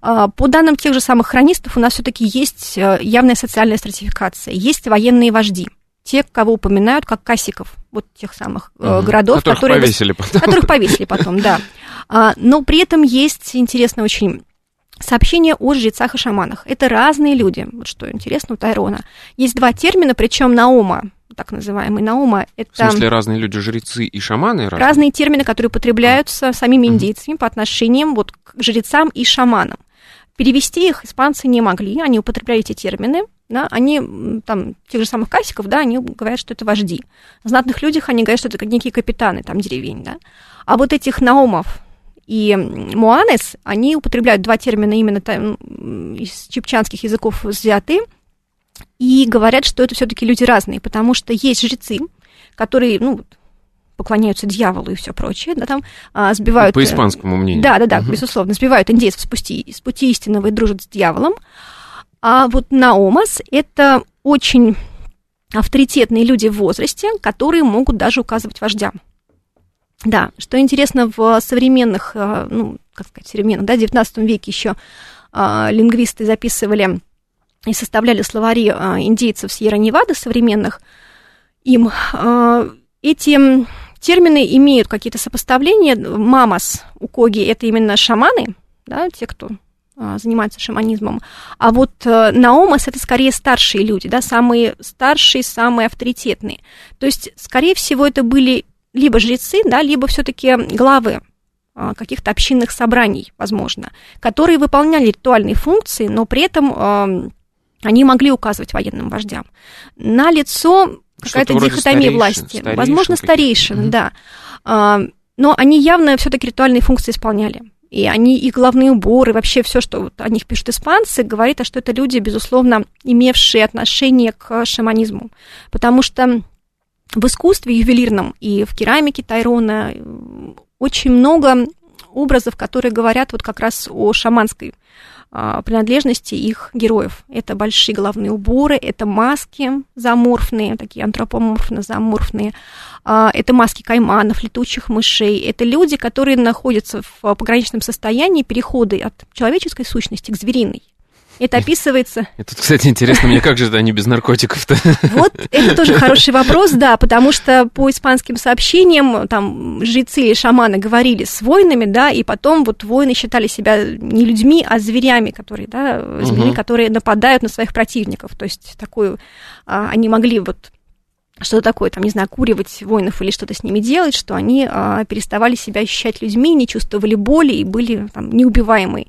А, по данным тех же самых хронистов, у нас все-таки есть э, явная социальная стратификация, есть военные вожди, те, кого упоминают как касиков, вот тех самых угу. городов, которых которые... повесили потом. Которых повесили потом, да. А, но при этом есть, интересно очень, сообщения о жрецах и шаманах. Это разные люди, вот что интересно у Тайрона. Есть два термина, причем Наома, так называемый Наума. Это... В смысле, разные люди, жрецы и шаманы? Разные, разные термины, которые употребляются самими индейцами по отношениям вот, к жрецам и шаманам. Перевести их испанцы не могли, они употребляли эти термины, да, они, там, тех же самых касиков, да, они говорят, что это вожди. В знатных людях они говорят, что это некие капитаны, там, деревень, да. А вот этих наумов и муанес, они употребляют два термина именно там, из чепчанских языков взяты – и говорят, что это все-таки люди разные, потому что есть жрецы, которые, ну, поклоняются дьяволу и все прочее, да, там а, сбивают... По испанскому мнению. Да, да, да, угу. безусловно, сбивают индейцев с пути, с пути истинного и дружат с дьяволом. А вот Наомас – это очень авторитетные люди в возрасте, которые могут даже указывать вождям. Да, что интересно, в современных, а, ну, как сказать, современных, да, 19 веке еще а, лингвисты записывали и составляли словари а, индейцев Сьерра-Невады современных, им а, эти термины имеют какие-то сопоставления. Мамас у Коги – это именно шаманы, да, те, кто а, занимается шаманизмом. А вот э, Наомас – это скорее старшие люди, да, самые старшие, самые авторитетные. То есть, скорее всего, это были либо жрецы, да, либо все-таки главы каких-то общинных собраний, возможно, которые выполняли ритуальные функции, но при этом они могли указывать военным вождям. На лицо какая-то дихотомия старейшин, власти. Старейшин Возможно, старейшин, угу. да. А, но они явно все-таки ритуальные функции исполняли. И они, и головные уборы, вообще все, что вот о них пишут испанцы, говорит, что это люди, безусловно, имевшие отношение к шаманизму. Потому что в искусстве ювелирном и в керамике Тайрона очень много образов, которые говорят вот как раз о шаманской а, принадлежности их героев. Это большие головные уборы, это маски заморфные, такие антропоморфно-заморфные, а, это маски кайманов, летучих мышей. Это люди, которые находятся в пограничном состоянии перехода от человеческой сущности к звериной. Это описывается... Это, кстати, интересно, мне как же это они без наркотиков-то? Вот, это тоже хороший вопрос, да, потому что по испанским сообщениям там жрецы или шаманы говорили с воинами, да, и потом вот воины считали себя не людьми, а зверями, которые, да, зверями, угу. которые нападают на своих противников. То есть такую... А, они могли вот что-то такое, там, не знаю, куривать воинов или что-то с ними делать, что они а, переставали себя ощущать людьми, не чувствовали боли и были там неубиваемые.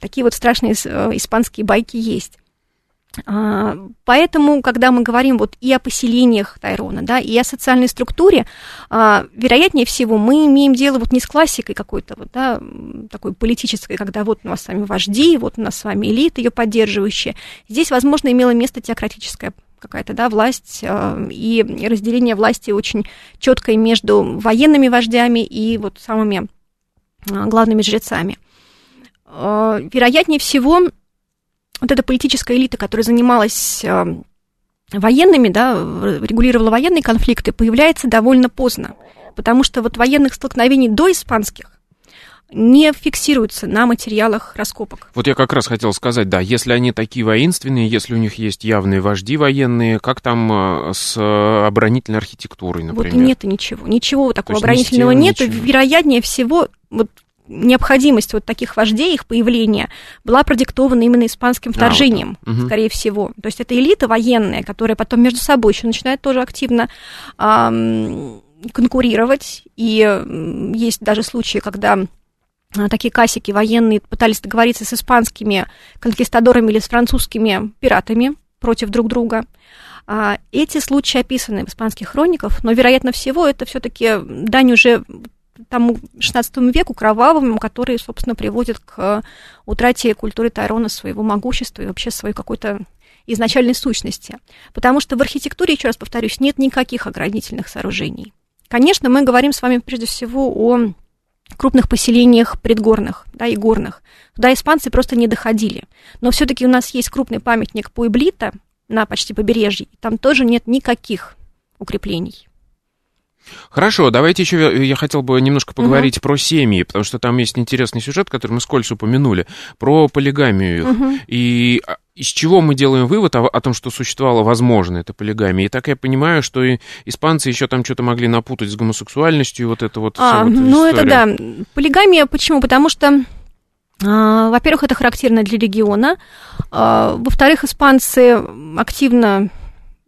Такие вот страшные э, испанские байки есть. А, поэтому, когда мы говорим вот и о поселениях Тайрона, да, и о социальной структуре, а, вероятнее всего мы имеем дело вот не с классикой какой-то вот, да, такой политической, когда вот у нас с вами вожди, вот у нас с вами элита ее поддерживающая. Здесь, возможно, имело место теократическая какая-то, да, власть а, и разделение власти очень четкое между военными вождями и вот самыми главными жрецами. Э, вероятнее всего, вот эта политическая элита, которая занималась э, военными, да, регулировала военные конфликты, появляется довольно поздно, потому что вот военных столкновений до испанских не фиксируются на материалах раскопок. Вот я как раз хотел сказать, да, если они такие воинственные, если у них есть явные вожди военные, как там э, с оборонительной архитектурой, например? Вот нет ничего, ничего такого оборонительного нет. Вероятнее всего, вот необходимость вот таких вождей, их появления, была продиктована именно испанским вторжением, а, вот. угу. скорее всего. То есть это элита военная, которая потом между собой еще начинает тоже активно эм, конкурировать. И есть даже случаи, когда а, такие касики военные пытались договориться с испанскими конкистадорами или с французскими пиратами против друг друга. А, эти случаи описаны в испанских хрониках, но, вероятно всего, это все-таки дань уже тому XVI веку кровавому, который, собственно, приводит к утрате культуры Тайрона своего могущества и вообще своей какой-то изначальной сущности. Потому что в архитектуре, еще раз повторюсь, нет никаких оградительных сооружений. Конечно, мы говорим с вами прежде всего о крупных поселениях предгорных да, и горных. Туда испанцы просто не доходили. Но все-таки у нас есть крупный памятник Пуэблита на почти побережье. Там тоже нет никаких укреплений. Хорошо, давайте еще я хотел бы немножко поговорить угу. про семьи, потому что там есть интересный сюжет, который мы скользь упомянули, про полигамию. Угу. И а, из чего мы делаем вывод о, о том, что существовала возможно эта полигамия. И так я понимаю, что и испанцы еще там что-то могли напутать с гомосексуальностью, вот это вот. А, вот ну история. это да. Полигамия почему? Потому что а, во-первых, это характерно для региона. А, во-вторых, испанцы активно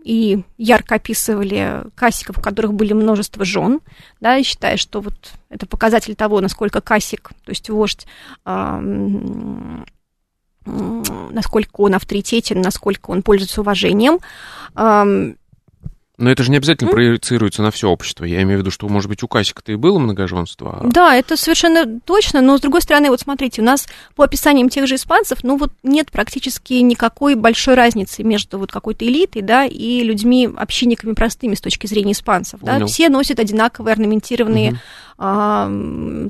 и ярко описывали касиков, у которых были множество жен, да, считая, что вот это показатель того, насколько касик, то есть вождь, насколько он авторитетен, насколько он пользуется уважением. Но это же не обязательно mm? проецируется на все общество. Я имею в виду, что, может быть, у Касика-то и было многоженство. А... Да, это совершенно точно. Но, с другой стороны, вот смотрите, у нас по описаниям тех же испанцев, ну вот нет практически никакой большой разницы между вот какой-то элитой, да, и людьми, общинниками простыми с точки зрения испанцев. Да? Все носят одинаковые орнаментированные mm-hmm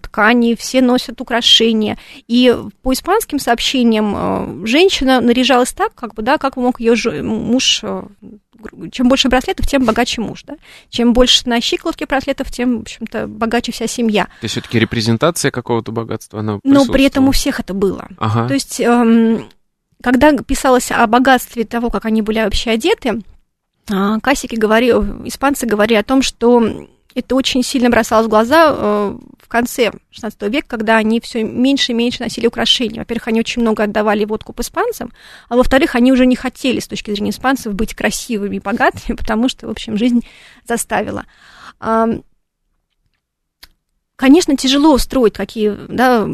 ткани, все носят украшения. И по испанским сообщениям а, женщина наряжалась так, как бы, да, как мог ее муж а, чем больше браслетов, тем богаче муж, да? Чем больше на щиколотке браслетов, тем, в общем-то, богаче вся семья. То есть все-таки репрезентация какого-то богатства, она Но при этом у всех это было. Ага. То есть, эм, когда писалось о богатстве того, как они были вообще одеты, э, Касики говорили, испанцы говорили о том, что это очень сильно бросалось в глаза э, конце XVI века, когда они все меньше и меньше носили украшения. Во-первых, они очень много отдавали водку испанцам, а во-вторых, они уже не хотели с точки зрения испанцев быть красивыми и богатыми, потому что, в общем, жизнь заставила. Конечно, тяжело устроить какие, да,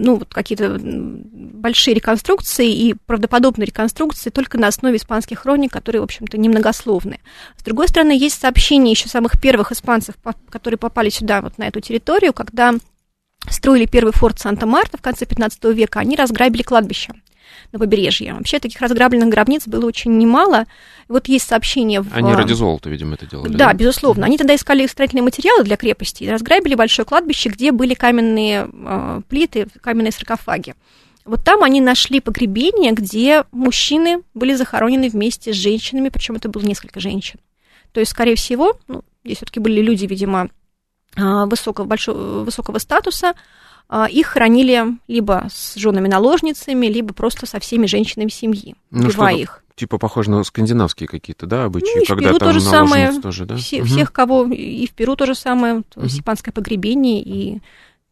ну, вот какие-то большие реконструкции и правдоподобные реконструкции только на основе испанских хроник, которые, в общем-то, немногословны. С другой стороны, есть сообщения еще самых первых испанцев, которые попали сюда, вот на эту территорию, когда строили первый форт Санта-Марта в конце 15 века, они разграбили кладбище на побережье. Вообще таких разграбленных гробниц было очень немало. Вот есть сообщение... В... Они ради золота, видимо, это делали. Да, да? безусловно. Они тогда искали строительные материалы для крепости и разграбили большое кладбище, где были каменные э, плиты, каменные саркофаги. Вот там они нашли погребение, где мужчины были захоронены вместе с женщинами, причем это было несколько женщин. То есть, скорее всего, ну, здесь все-таки были люди, видимо, а, высокого, большого, высокого статуса, а, их хранили либо с женами-наложницами, либо просто со всеми женщинами семьи, ну, убивая их. Типа похоже на скандинавские какие-то, да, обычаи, ну, и в когда Перу там то же самое, тоже, да? Все, угу. Всех, кого и в Перу то же самое, угу. испанское погребение, и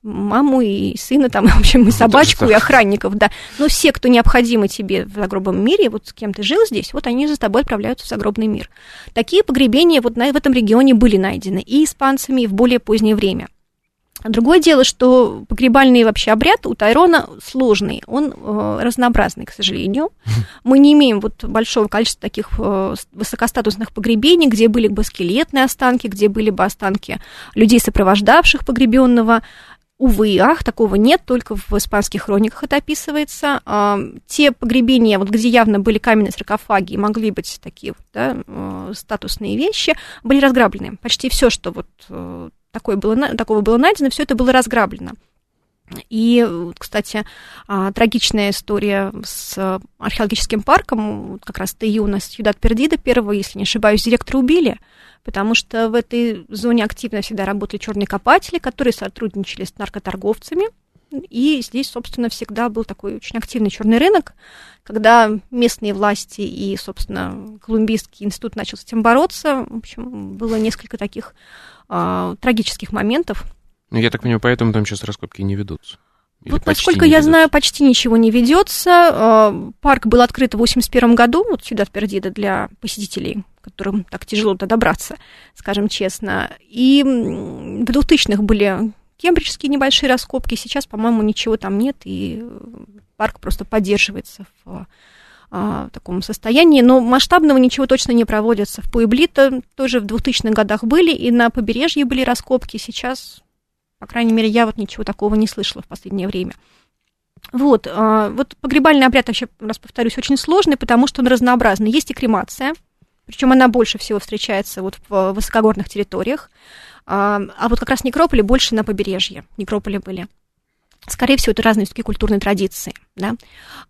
маму, и сына, там, в общем, и собачку, и охранников, да. Но все, кто необходимы тебе в загробном мире, вот с кем ты жил здесь, вот они за тобой отправляются в загробный мир. Такие погребения вот на, в этом регионе были найдены и испанцами, и в более позднее время. Другое дело, что погребальный вообще обряд у Тайрона сложный, он э, разнообразный, к сожалению. Мы не имеем вот большого количества таких э, высокостатусных погребений, где были бы скелетные останки, где были бы останки людей, сопровождавших погребенного. Увы, ах, такого нет, только в испанских хрониках это описывается. А, те погребения, вот где явно были каменные саркофаги, могли быть такие вот, да, э, статусные вещи, были разграблены. Почти все, что вот э, такое было, такого было найдено, все это было разграблено. И, кстати, а, трагичная история с археологическим парком, как раз Таюна Сьюдат Пердида, первого, если не ошибаюсь, директора убили, потому что в этой зоне активно всегда работали черные копатели, которые сотрудничали с наркоторговцами, и здесь, собственно, всегда был такой очень активный черный рынок, когда местные власти и, собственно, Колумбийский институт начал с этим бороться. В общем, было несколько таких э, трагических моментов. Ну, я так понимаю, поэтому там сейчас раскопки не ведутся. Или вот, насколько я ведутся? знаю, почти ничего не ведется. А, парк был открыт в 1981 году, вот сюда в Пердида, для посетителей, которым так тяжело туда добраться, скажем честно. И в 2000-х были кембриджские небольшие раскопки, сейчас, по-моему, ничего там нет, и парк просто поддерживается в а, в таком состоянии, но масштабного ничего точно не проводится. В Пуэблито тоже в 2000-х годах были, и на побережье были раскопки, сейчас, по крайней мере, я вот ничего такого не слышала в последнее время. Вот, а, вот погребальный обряд, вообще, раз повторюсь, очень сложный, потому что он разнообразный. Есть и кремация, причем она больше всего встречается вот в высокогорных территориях, а, а вот как раз некрополи больше на побережье, некрополи были. Скорее всего, это разные такие культурные традиции. Да?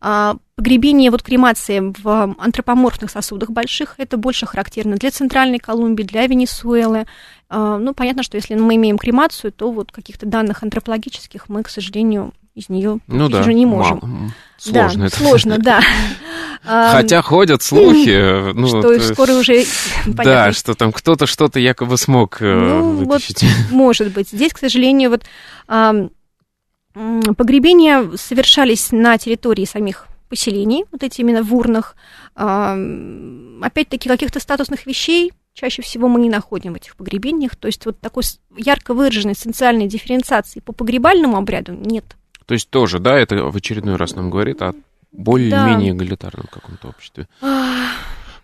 А, погребение, вот кремация в антропоморфных сосудах больших, это больше характерно для Центральной Колумбии, для Венесуэлы. А, ну, понятно, что если мы имеем кремацию, то вот каких-то данных антропологических мы, к сожалению, из нее ну, да, уже не можем. Мало. Сложно да, это. Сложно, да. Хотя ходят слухи. Ну, что вот, скоро уже Да, что там кто-то что-то якобы смог э, ну, вытащить. Вот, может быть. Здесь, к сожалению, вот Погребения совершались на территории самих поселений, вот эти именно в урнах. Опять-таки, каких-то статусных вещей чаще всего мы не находим в этих погребениях. То есть вот такой ярко выраженной социальной дифференциации по погребальному обряду нет. То есть тоже, да, это в очередной раз нам говорит о более-менее да. эгалитарном каком-то обществе.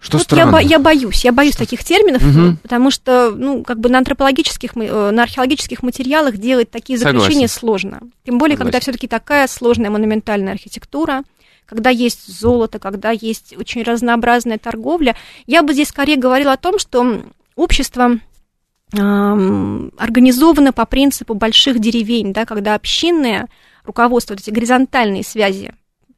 Что вот странно. Я, я боюсь, я боюсь таких терминов, угу. потому что, ну, как бы на антропологических, э, на археологических материалах делать такие заключения Согласен. сложно. Тем более, Согласен. когда все-таки такая сложная монументальная архитектура, когда есть золото, когда есть очень разнообразная торговля. Я бы здесь скорее говорила о том, что общество организовано по принципу больших деревень, да, когда общинное руководство, вот эти горизонтальные связи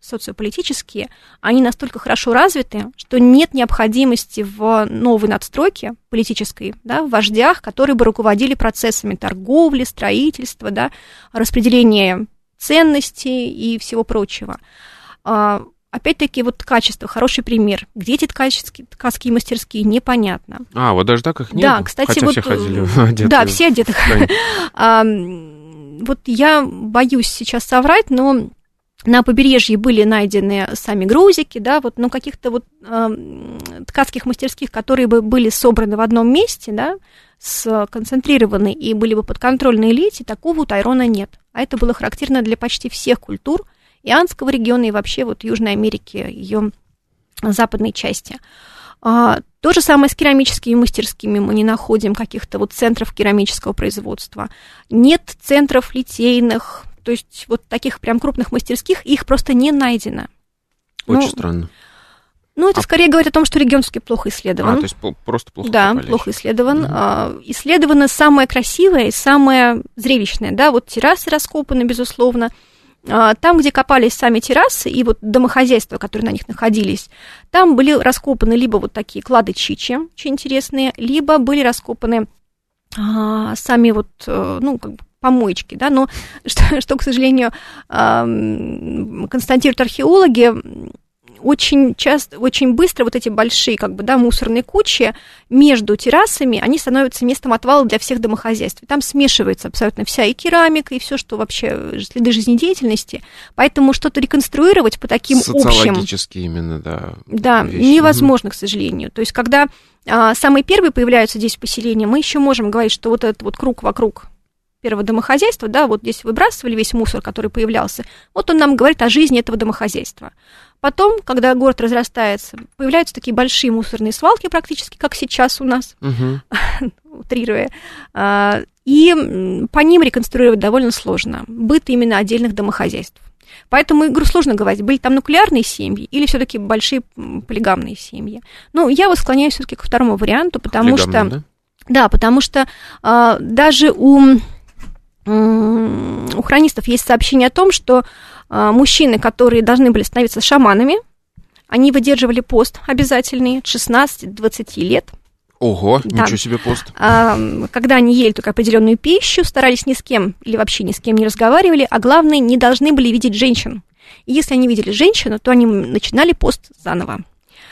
социополитические, они настолько хорошо развиты, что нет необходимости в новой надстройке политической, да, в вождях, которые бы руководили процессами торговли, строительства, да, распределения ценностей и всего прочего. А, опять-таки, вот качество, хороший пример. Где эти ткацкие, ткацкие мастерские, непонятно. А, вот даже так их нет? Да, кстати, Хотя вот... все ходили одеты. Да, все одеты. Вот я боюсь сейчас соврать, но на побережье были найдены сами грузики, да, вот, но каких-то вот э, ткацких мастерских, которые бы были собраны в одном месте, да, сконцентрированы и были бы под контрольной элите, такого у Тайрона нет. А это было характерно для почти всех культур Ианского региона и вообще вот Южной Америки, ее западной части. А, то же самое с керамическими мастерскими. Мы не находим каких-то вот центров керамического производства. Нет центров литейных, то есть вот таких прям крупных мастерских, их просто не найдено. Очень ну, странно. Ну, это а... скорее говорит о том, что регион все-таки плохо исследован. А, то есть просто плохо Да, плохо исследован. Mm-hmm. А, исследовано самое красивое и самое зрелищное. Да, вот террасы раскопаны, безусловно. А, там, где копались сами террасы и вот домохозяйства, которые на них находились, там были раскопаны либо вот такие клады чичи, очень интересные, либо были раскопаны а, сами вот, э, ну, как бы помоечки, да, но что, что к сожалению, констатируют археологи, очень часто, очень быстро вот эти большие, как бы, да, мусорные кучи между террасами, они становятся местом отвала для всех домохозяйств. там смешивается абсолютно вся и керамика, и все, что вообще следы жизнедеятельности. Поэтому что-то реконструировать по таким Социологически общим... именно, да. Да, вещи. невозможно, к сожалению. То есть, когда а, самые первые появляются здесь в поселении, мы еще можем говорить, что вот этот вот круг вокруг первого домохозяйства, да, вот здесь выбрасывали весь мусор, который появлялся, вот он нам говорит о жизни этого домохозяйства. Потом, когда город разрастается, появляются такие большие мусорные свалки практически, как сейчас у нас, угу. утрируя, а, и по ним реконструировать довольно сложно. Быт именно отдельных домохозяйств. Поэтому, говорю, сложно говорить, были там нуклеарные семьи или все-таки большие полигамные семьи. Ну, я вот склоняюсь все-таки к второму варианту, потому что... Да? да, потому что а, даже у у хронистов есть сообщение о том, что а, мужчины, которые должны были становиться шаманами, они выдерживали пост обязательный 16-20 лет. Ого, да. ничего себе пост. А, когда они ели только определенную пищу, старались ни с кем или вообще ни с кем не разговаривали, а главное, не должны были видеть женщин. И если они видели женщину, то они начинали пост заново.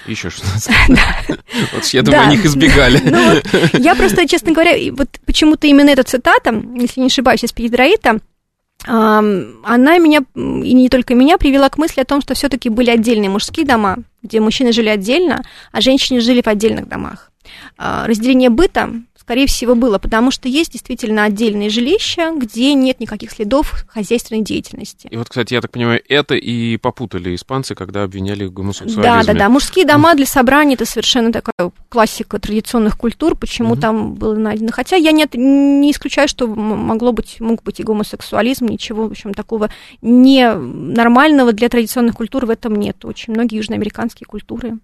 Еще 16. Вот я думаю, они их избегали. Ну я просто, честно говоря, вот почему-то именно эта цитата, если не ошибаюсь, из Педроита, она меня, и не только меня, привела к мысли о том, что все-таки были отдельные мужские дома, где мужчины жили отдельно, а женщины жили в отдельных домах. А, разделение быта скорее всего, было, потому что есть действительно отдельные жилища, где нет никаких следов хозяйственной деятельности. И вот, кстати, я так понимаю, это и попутали испанцы, когда обвиняли в гомосексуализме. Да, да, да. Мужские дома для собраний это совершенно такая классика традиционных культур, почему угу. там было найдено. Хотя я не, не исключаю, что могло быть, мог быть и гомосексуализм, ничего, в общем, такого ненормального для традиционных культур в этом нет. Очень многие южноамериканские культуры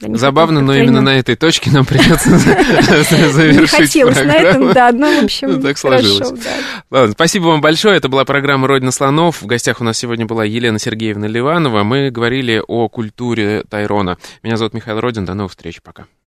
Забавно, но именно на этой точке нам придется завершить Не хотелось на этом, да, но, в общем, ну, так сложилось. Ладно, спасибо вам большое. Это была программа «Родина слонов». В гостях у нас сегодня была Елена Сергеевна Ливанова. Мы говорили о культуре Тайрона. Меня зовут Михаил Родин. До новых встреч. Пока.